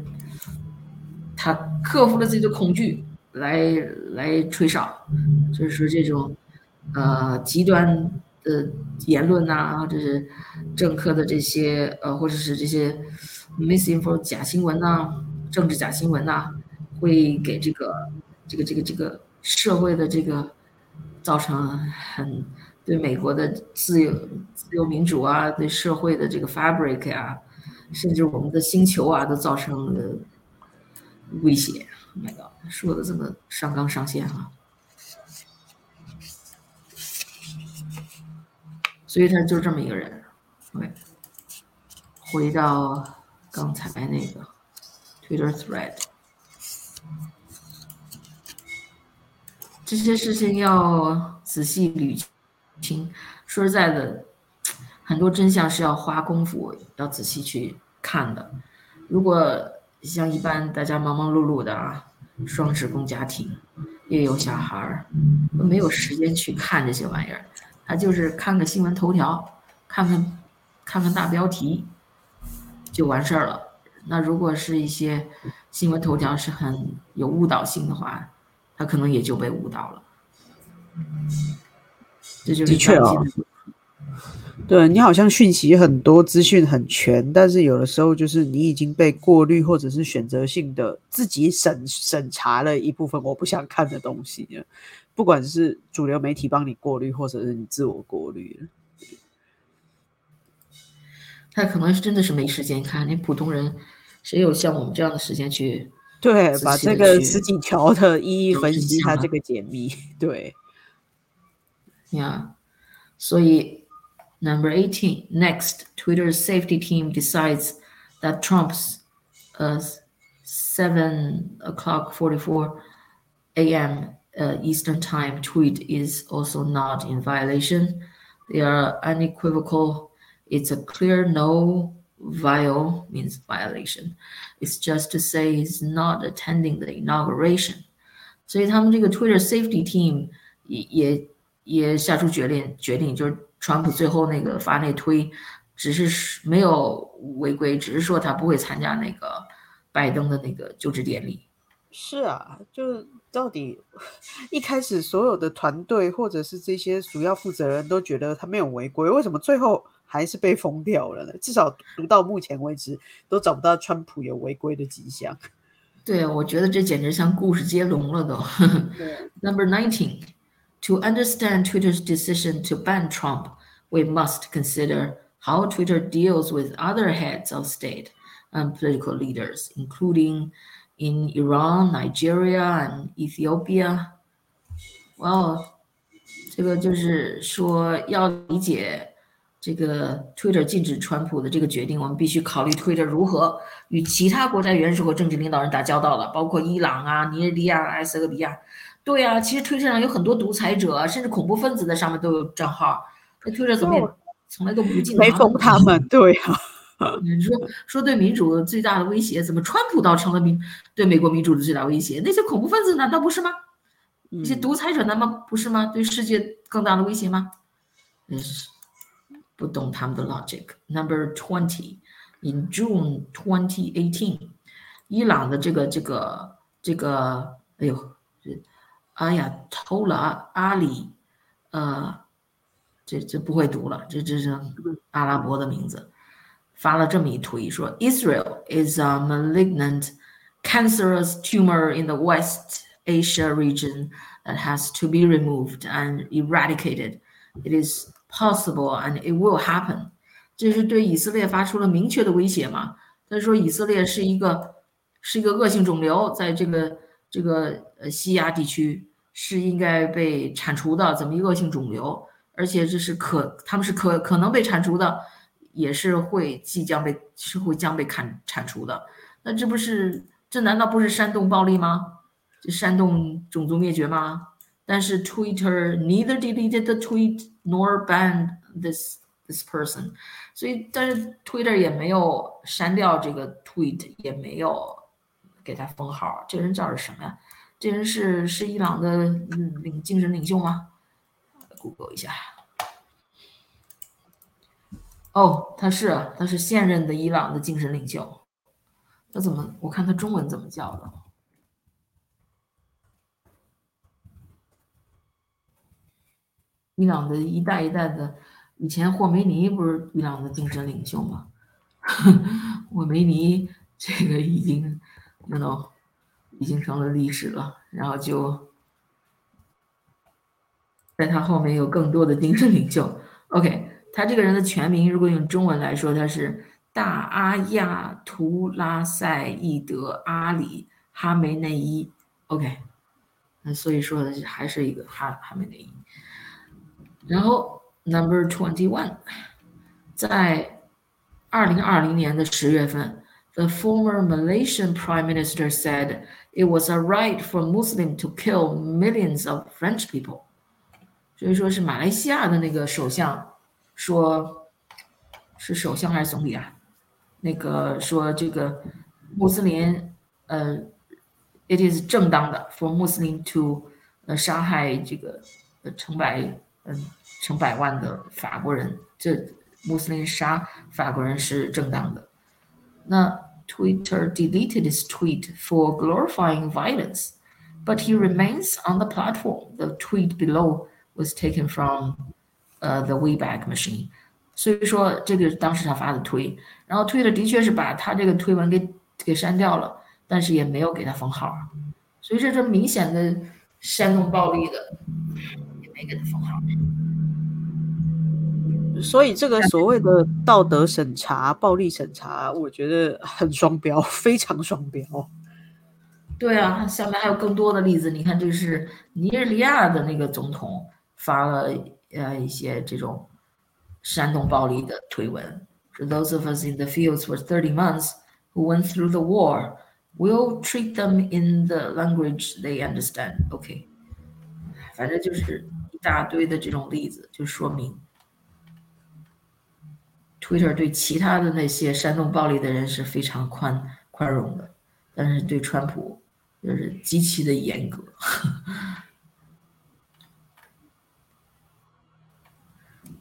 他克服了自己的恐惧来来吹哨，就是说这种呃极端 呃言论呐，或者是政客的这些呃，或者是这些 misinfo 假新闻呐，政治假新闻呐，会给这个这个这个这个社会的这个造成很对美国的自由自由民主啊，对社会的这个 fabric 啊，甚至我们的星球啊，都造成了威胁。My God，说的这么上纲上线啊！所以他就这么一个人。OK，回到刚才那个 Twitter thread，这些事情要仔细捋清。说实在的，很多真相是要花功夫、要仔细去看的。如果像一般大家忙忙碌碌的啊，双职工家庭，又有小孩儿，没有时间去看这些玩意儿。他就是看个新闻头条，看看看看大标题，就完事儿了。那如果是一些新闻头条是很有误导性的话，他可能也就被误导了。这就是的确啊，对你好像讯息很多，资讯很全，但是有的时候就是你已经被过滤或者是选择性的自己审审查了一部分我不想看的东西。不管是主流媒体帮你过滤，或者是你自我过滤，他可能是真的是没时间看。你普通人谁有像我们这样的时间去对，把这个十几条的一一分析它这个解密，对，Yeah. 所以 number eighteen next Twitter's safety team decides that Trump's uh, 7 o'clock forty four a.m. Uh, Eastern time tweet is also not in violation. They are unequivocal. It's a clear no viol means violation. It's just to say he's not attending the inauguration. 所以他们这个 Twitter safety team 也也也下出决定，决定就是川普最后那个发那推，只是没有违规，只是说他不会参加那个拜登的那个就职典礼。 是啊，就到底一开始所有的团队或者是这些主要负责人都觉得他没有违规，为什么最后还是被封掉了呢？至少读到目前为止都找不到川普有违规的迹象。对，我觉得这简直像故事接龙了都。Number nineteen, to understand Twitter's decision to ban Trump, we must consider how Twitter deals with other heads of state and political leaders, including in Iran, Nigeria, and Ethiopia. Well, 这个就是说要理解这个 Twitter 禁止川普的这个决定，我们必须考虑 Twitter 如何与其他国家元首和政治领导人打交道了，包括伊朗啊、尼日利亚、埃塞俄比亚。对啊，其实 Twitter 上有很多独裁者，甚至恐怖分子在上面都有账号。那 Twitter 怎么也从来都不进没封他们，对啊，[laughs] 你说说对民主最大的威胁，怎么川普倒成了民对美国民主的最大威胁？那些恐怖分子难道不是吗？那些嗯独裁者难道不是吗？对世界更大的威胁吗？嗯不懂他们的 logic。Number twenty in June twenty eighteen，伊朗的这个这个这个，哎呦，这哎呀，偷了阿阿里，呃，这这不会读了，这这是阿拉伯的名字，发了这么一推说，Israel is a malignant cancerous tumor in the West Asia region that has to be removed and eradicated. It is possible and it will happen. 这是对以色列发出了明确的威胁嘛？他说以色列是一个是一个恶性肿瘤，在这个这个呃西亚地区是应该被铲除的，这么一个恶性肿瘤，而且这是可他们是可可能被铲除的， 也是会即将被是会将被砍铲除的。那这不是这难道不是煽动暴力吗？这煽动种族灭绝吗？但是 Twitter neither deleted the tweet nor banned this this person，所以但是 Twitter 也没有删掉这个 tweet，也没有给他封号。这人叫是什么呀？这人是是伊朗的领精神领袖吗？Google 一下。哦，他是他是现任的伊朗的精神领袖。他怎么？我看他中文怎么叫的？伊朗的一代一代的，以前霍梅尼不是伊朗的精神领袖吗？[laughs] 霍梅尼这个已经，you know，已经成了历史了。然后就在他后面有更多的精神领袖。OK，他这个人的全名如果用中文来说，他是大阿亚图拉塞义德阿里哈梅内伊。OK，那所以说还是一个哈哈梅内伊。然后 number twenty one，在二零二零年的十月份，the former Malaysian prime minister said it was a right for Muslim to kill millions of French people。所以说是马来西亚的那个首相 说，是首相还是总理啊？那个说这个穆斯林，呃，it is 正当的 for Muslim to 呃杀害这个呃成百嗯成百万的法国人，这穆斯林杀法国人是正当的。那 Twitter deleted his tweet for glorifying violence, but he remains on the platform. The tweet below was taken from uh, the Wayback Machine. 所以说，这个当时他发的推，然后推的的确是把他这个推文给给删掉了，但是也没有给他封号，所以这是明显的煽动暴力的，也没给他封号。所以这个所谓的道德审查、暴力审查，我觉得很双标，非常双标。对啊，下面还有更多的例子。你看，这是尼日利亚的那个总统发了呃一些这种煽动暴力的推文。For those of us in the fields for thirty months who went through the war, we'll treat them in the language they understand. OK，反正就是一大堆的这种例子，就说明 Twitter 对其他的那些煽动暴力的人是非常宽宽容的，但是对川普。就是极其的严格。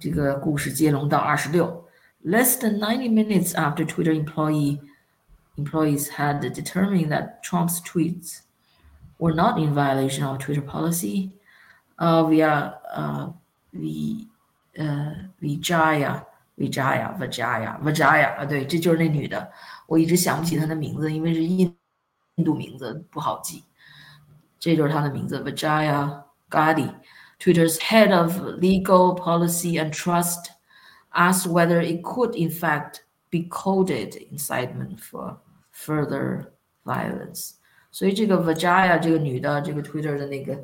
这个故事接龙到二十六。Less than ninety minutes after Twitter employee employees had determined that Trump's tweets were not in violation of Twitter policy, uh, via uh, v uh, Vijaya Vijaya Vijaya Vijaya 啊，对，这就是那女的。我一直想不起她的名字，因为是印印度名字不好记。这就是她的名字，Vijaya Gandhi。 Twitter's head of legal policy and trust asked whether it could in fact be coded incitement for further violence。所以这个 Vijaya 这个女的，这个 Twitter 的那个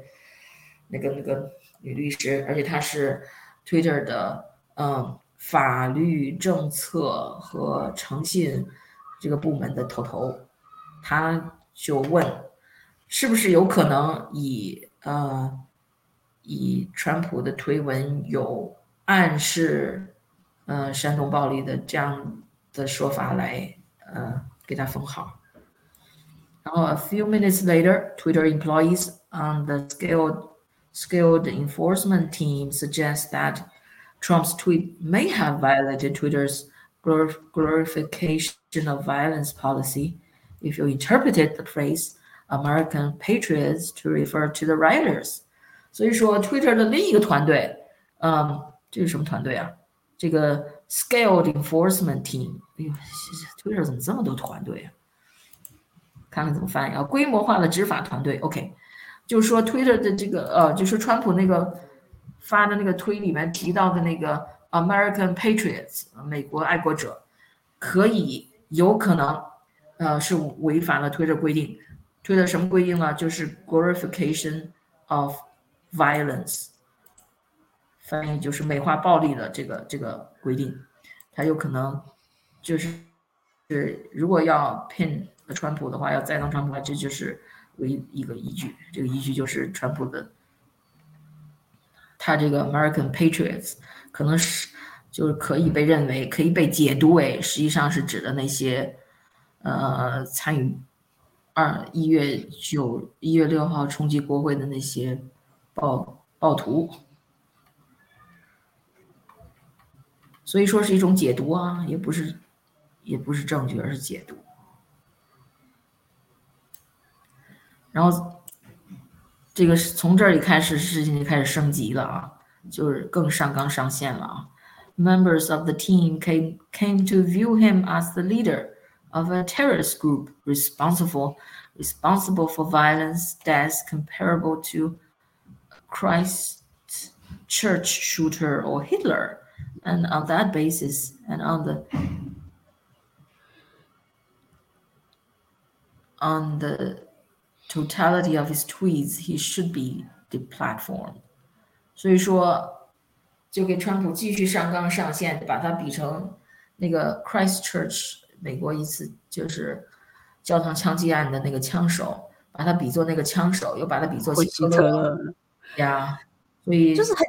那个那个女律师，而且她是 Twitter 的嗯法律政策和诚信这个部门的头头，他就问，是不是有可能以呃 以川普的推文有暗示呃煽动暴力的这样的说法来呃给他封号？然后 a few minutes later, Twitter employees on the skilled skilled enforcement team suggest that Trump's tweet may have violated Twitter's glorification of violence policy if you interpreted the phrase American patriots to refer to the rioters。 所以说，Twitter 的另一个团队，嗯，这是什么团队啊？这个 Scaled Enforcement Team。哎呦，Twitter 怎么这么多团队啊？看看怎么翻译啊？规模化的执法团队。OK，就是说 Twitter 的这个呃，就是川普那个发的那个推里面提到的那个 American patriots，美国爱国者，可以有可能，呃，是违反了推特规定。推的什么规定呢？就是 glorification of violence，翻译就是美化暴力的这个这个规定。它有可能就是是如果要 pin 川普的话，要栽赃川普的话，这就是唯一个依据。这个依据就是川普的他这个 American patriots 可能是。就是可以被认为可以被解读为，实际上是指的那些，呃，参与二一月九一月六号冲击国会的那些暴暴徒，所以说是一种解读啊，也不是也不是证据，而是解读。然后这个从这里开始，事情就开始升级了啊，就是更上纲上线了啊。members of the team came, came to view him as the leader of a terrorist group responsible responsible for violence deaths comparable to Christ church shooter or Hitler. And on that basis, and on the on the totality of his tweets, he should be deplatformed. 所以说，就给川普继续上纲上线，把他比成那个 Christchurch 美国一次就是教堂枪击案的那个枪手，把他比作那个枪手，又把他比作希特勒 呀，所以就是很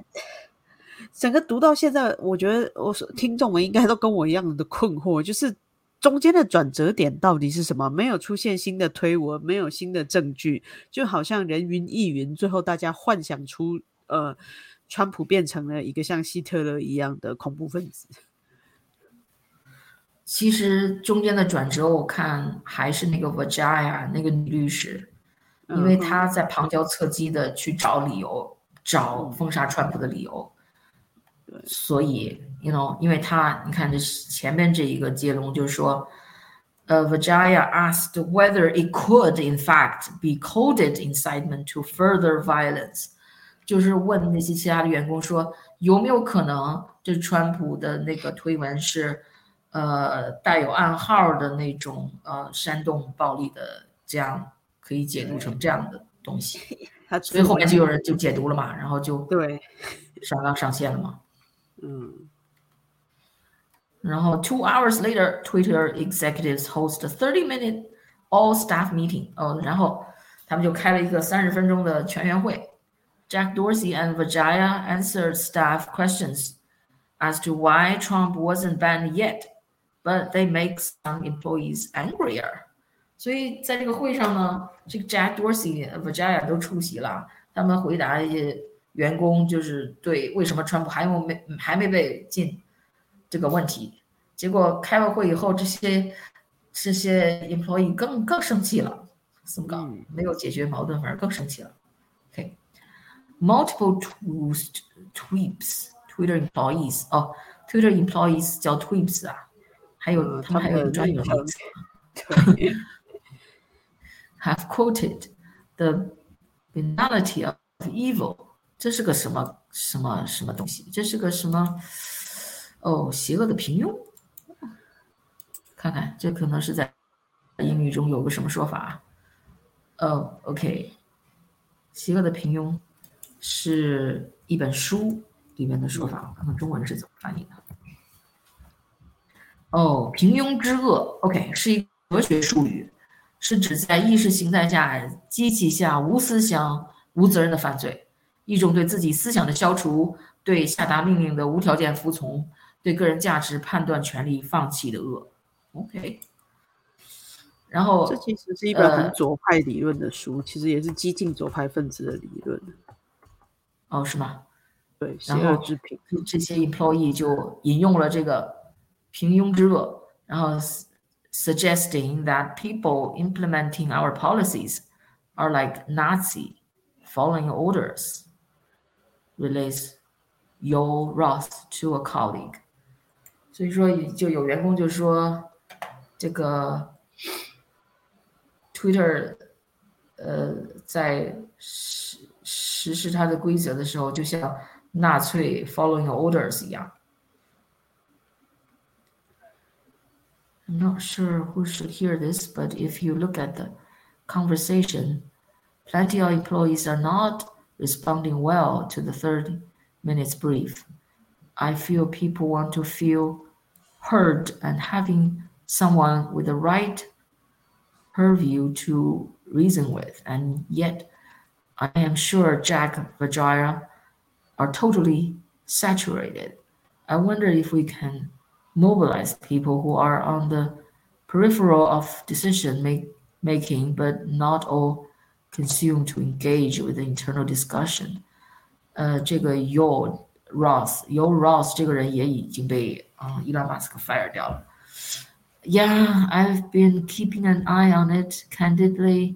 整个读到现在，我觉得我听众们应该都跟我一样的困惑，就是中间的转折点到底是什么？没有出现新的推文，没有新的证据，就好像人云亦云，最后大家幻想出呃。川普变成了一个像希特勒一样的恐怖分子。其实中间的转折，我看还是那个 Vajaya 那个女律师，因为他在旁敲侧击的去找理由，找封杀川普的理由。所以，you know，因为他，你看这前面这一个接龙就是说，呃 Vijaya asked whether it could in fact be coded incitement to further violence，就是问那些其他的员工说，有没有可能这川普的那个推文是。呃，带有暗号的那种呃煽动暴力的，这样可以解读成这样的东西。所以后面就有人就解读了嘛，然后就对上纲上线了嘛。嗯。然后 [laughs] two [laughs] hours later, Twitter executives host a thirty-minute all-staff meeting. 哦，然后他们就开了一个三十分钟的全员会。Jack Dorsey and Vijaya answered staff questions as to why Trump wasn't banned yet but they make some employees angrier。 所以在这个会上呢，这个 Jack Dorsey、Vajaya 都出席了，他们回答一些员工就是对为什么川普还没还没被禁这个问题。结果开完会以后，这些这些 employee 更更生气了，怎么搞？没有解决矛盾，反而更生气了。OK，multiple tweets Twitter employees 哦，Twitter employees 叫 tweets 啊。还有他们还有专有名词，have quoted the banality of evil，这是个什么什么什么东西？这是个什么？哦，邪恶的平庸。看看，这可能是在英语中有个什么说法？哦，OK，邪恶的平庸是一本书里面的说法，我看看中文是怎么翻译的。哦，平庸之恶，OK，是一哲学术语，是指在意识形态下、机器下无思想、无责任的犯罪，一种对自己思想的消除、对下达命令的无条件服从、对个人价值判断权利放弃的恶。OK，然后这其实是一本很左派理论的书，其实也是激进左派分子的理论。哦，是吗？对，邪恶之品，这些 employee 就引用了这个。平庸之恶，然后 suggesting that people implementing our policies are like Nazi following orders, relates Yo Roth to a colleague。所以说，就有员工就说，这个 [sniffs] Twitter，呃，在实实施它的规则的时候，就像纳粹 following orders 一样。 I'm not sure who should hear this, but if you look at the conversation, plenty of employees are not responding well to the 30 minutes brief. I feel people want to feel heard and having someone with the right purview to reason with. And yet, I am sure Jack Vajaya are totally saturated. I wonder if we can mobilize people who are on the peripheral of decision make, making, but not all consumed to engage with the internal discussion. 呃，这个 Yo Ross Yo Ross 这个人也已经被啊、uh, Elon Musk fire 掉了。Yeah, I've been keeping an eye on it. Candidly,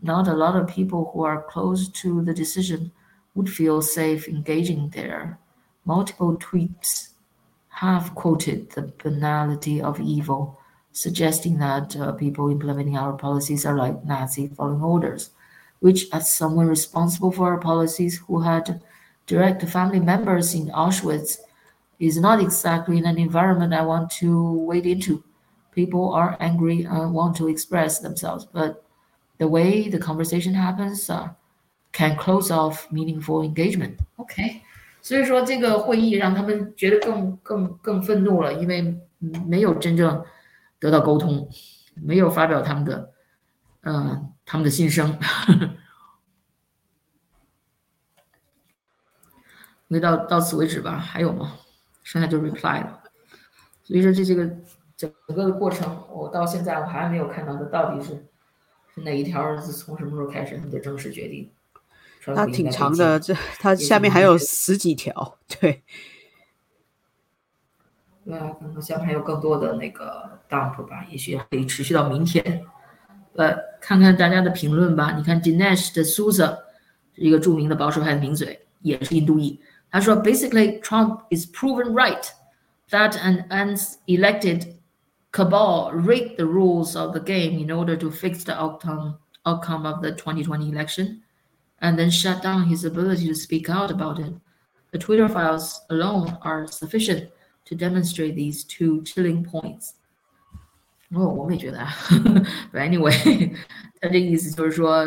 not a lot of people who are close to the decision would feel safe engaging there. Multiple tweets have quoted the banality of evil, suggesting that uh, people implementing our policies are like Nazi following orders, which, as someone responsible for our policies who had direct family members in Auschwitz, is not exactly in an environment I want to wade into. People are angry and want to express themselves, but the way the conversation happens uh, can close off meaningful engagement. Okay. 所以说，这个会议让他们觉得更更更愤怒了，因为没有真正得到沟通，没有发表他们的，嗯，他们的心声。那到到此为止吧，还有吗？剩下就是 reply 了。所以说，这这个整个的过程，我到现在我还没有看到，它到底是是哪一条是从什么时候开始他们就正式决定。它挺长的，这它下面还有十几条，对。 对啊，可能下面还有更多的那个 dump 吧，也许可以持续到明天。呃，看看大家的评论吧。你看 Dinesh 的 Souza 是一个着名的保守派的名嘴，也是印度裔。他说，Basically, Trump is proven right that an unelected cabal rigged the rules of the game in order to fix the outcome outcome of the 2020 election, and then shut down his ability to speak out about it. The Twitter files alone are sufficient to demonstrate these two chilling points. 哦，我们也觉得啊，But [laughs] anyway，他这意思就是说，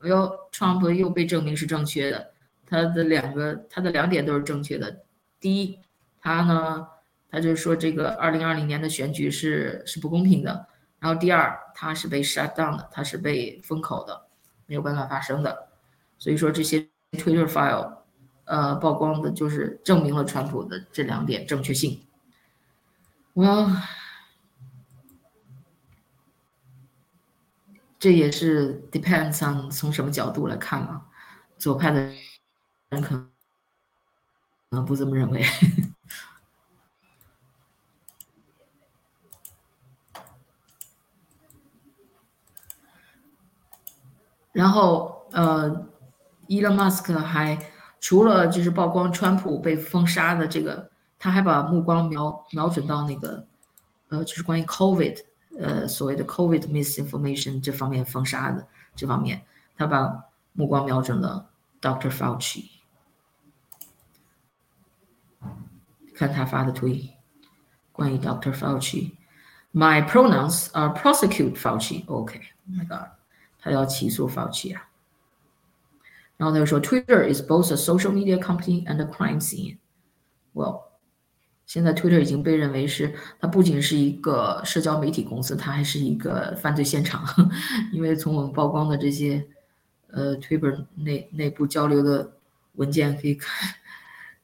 哎呦，Trump [laughs] 又被证明是正确的，他的两个，他的两点都是正确的。第一，他呢，他就说这个二零二零年的选举是是不公平的。然后第二，他是被 shut down 的，他是被封口的，没有办法发声的。 所以说这些 Twitter file，呃，曝光的就是证明了川普的这两点正确性。Well。这也是 depends on 从什么角度来看嘛，左派的人可能不这么认为。[laughs] 然后呃，伊隆马斯克还除了就是曝光川普被封杀的这个，他还把目光瞄瞄准到那个呃，就是关于 COVID。呃所谓的 COVID misinformation 这方面封杀的这方面，他把目光瞄准了 Dr. Fauci。看他发的推，关于 Dr. Fauci。My pronouns are prosecute Fauci. OK, my God，他要起诉 Fauci 啊。然后他就说，Twitter is both a social media company and a crime scene. Well. 现在 Twitter 已经被认为是它不仅是一个社交媒体公司，它还是一个犯罪现场。因为从我们曝光的这些呃 Twitter [laughs] 内内部交流的文件可以看，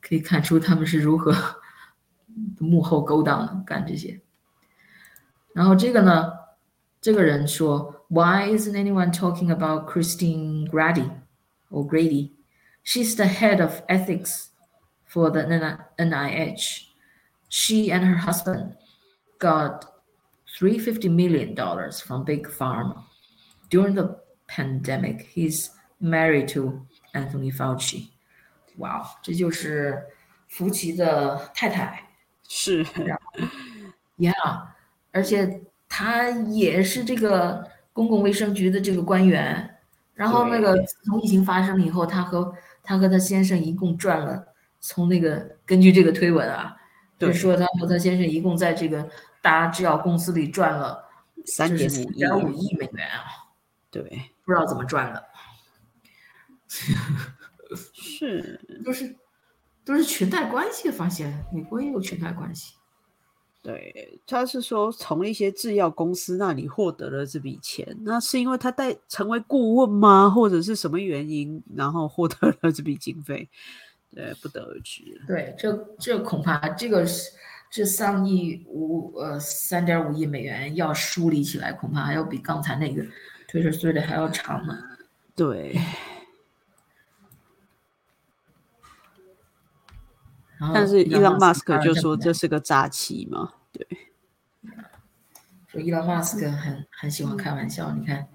可以看出他们是如何幕后勾当的干这些。然后这个呢，这个人说，Why isn't anyone talking about Christine Grady or Grady? She's the head of ethics for the NIH. she and her husband got $350 million from Big Pharma. During the pandemic, he's married to Anthony Fauci. Wow，这就是福奇的太太。是，Yeah，而且他也是这个公共卫生局的这个官员。 然后那个从疫情发生以后，他和他和他先生一共赚了，从那个根据这个推文啊，就说他和他先生一共在这个大制药公司里赚了三点五亿美元啊！对，不知道怎么赚的。是，[laughs] 都是都是裙带关系，发现美国也有裙带关系。对，他是说从一些制药公司那里获得了这笔钱，那是因为他带成为顾问吗？或者是什么原因，然后获得了这笔经费？对，不得而知。对，这这恐怕这个是这三亿五呃三点五亿美元要梳理起来，恐怕还要比刚才那个推着碎的还要长呢。对。但是伊朗马斯克就说这是个诈欺嘛？对。说伊朗马斯克很很喜欢开玩笑，你看，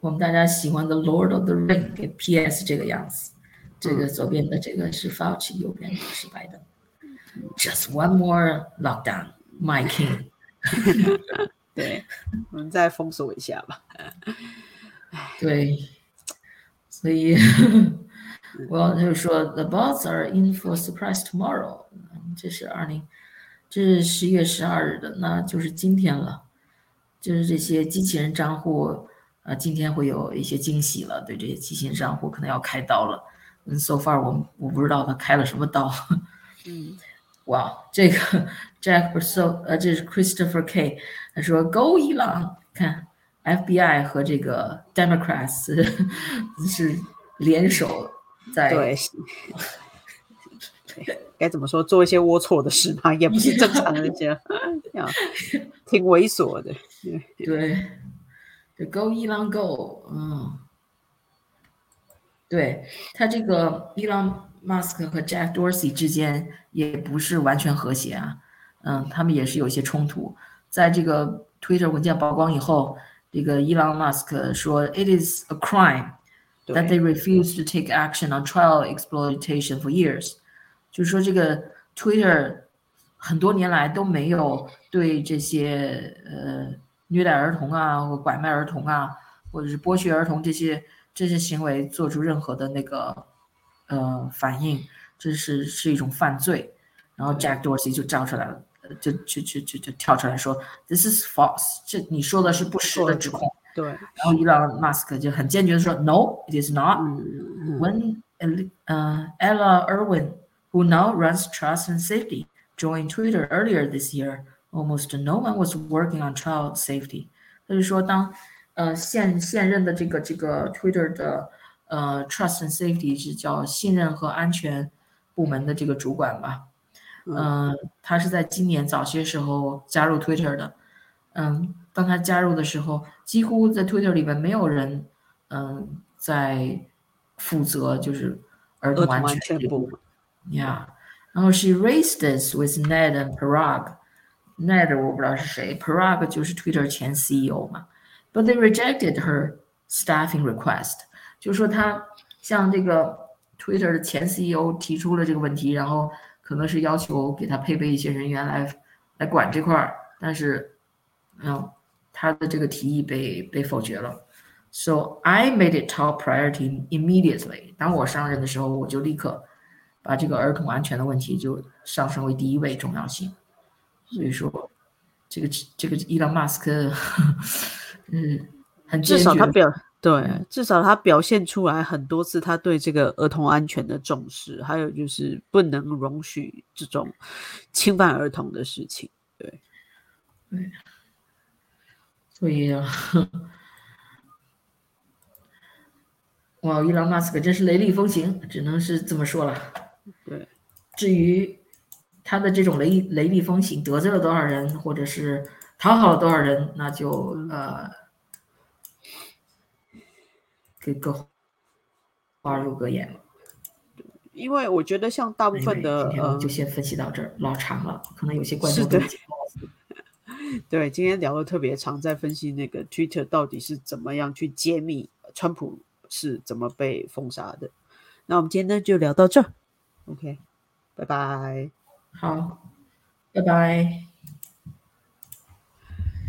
我们大家喜欢的 Lord of the Ring 给 PS 这个样子。这个左边的这个是 Fauci，右边的是拜登。Just one more lockdown, my king。[laughs] 对，[laughs] 我们再封锁一下吧。对，所以我就说，The bots are in for surprise tomorrow。这是二零，这是十一月十二日的，那就是今天了。就是这些机器人账户，啊，今天会有一些惊喜了。对这些机器人账户，可能要开刀了。嗯，so far 我我不知道他开了什么刀。嗯，[laughs] 哇，这个 Jack So 呃，这是 Christopher K，他说 Go 伊朗，看 FBI 和这个 Democrats 是 [laughs] 联手在 [laughs] 对，该怎么说做一些龌龊的事嘛，[laughs] 也不是正常的这样，[laughs] 挺猥琐的。对，对，Go 伊朗 Go，嗯。对他这个伊朗马斯克和 Jack Dorsey 之间也不是完全和谐啊，嗯，他们也是有一些冲突。在这个 Twitter 文件曝光以后，这个伊朗马斯克说，It is a crime that they refuse to take action on child exploitation for years，就是说这个 Twitter 很多年来都没有对这些呃虐待儿童啊，或拐卖儿童啊，或者是剥削儿童这些这些行为做出任何的那个呃反应，这是是一种犯罪。然后 Jack Dorsey 就叫出来了。就就就就就跳出来说，This is false，这你说的是不实的指控。对，然后伊朗马斯克就很坚决的说，No，it is not. When uh Ella Irwin, who now runs Trust and Safety, joined Twitter earlier this year, almost no one was working on child safety。他就说，当呃现现任的这个这个 Twitter 的呃 Trust and Safety 是叫信任和安全部门的这个主管吧。嗯，他是在今年早些时候加入 Twitter 的。嗯， 当他加入的时候，几乎在 Twitter 里边没有人，嗯，在负责就是儿童安全部。Yeah，然后 she raised this with Ned and Parag。Ned 我不知道是谁，Parag 就是 Twitter 前 CEO 嘛。But they rejected her staffing request，就说他向这个 Twitter 的前 CEO 提出了这个问题，然后。可能是要求给他配备一些人员来来管这块儿，但是，嗯，他的这个提议被被否决了。So I made it top priority immediately。当我上任的时候，我就立刻把这个儿童安全的问题就上升为第一位重要性。所以说，这个这个伊朗马斯克，嗯，很至少他表。对，至少他表现出来很多次，他对这个儿童安全的重视，还有就是不能容许这种侵犯儿童的事情。对，对，所以啊，[laughs] 哇，伊朗马斯克真是雷厉风行，只能是这么说了。对，至于他的这种雷雷厉风行得罪了多少人，或者是讨好了多少人，那就呃。给各花入各眼了，因为我觉得像大部分的，今天就先分析到这儿，老长了，可能有些观众对。对，今天聊得特别长，在分析那个 Twitter 到底是怎么样去揭秘川普是怎么被封杀的。那我们今天就聊到这，OK，拜拜，好，拜拜。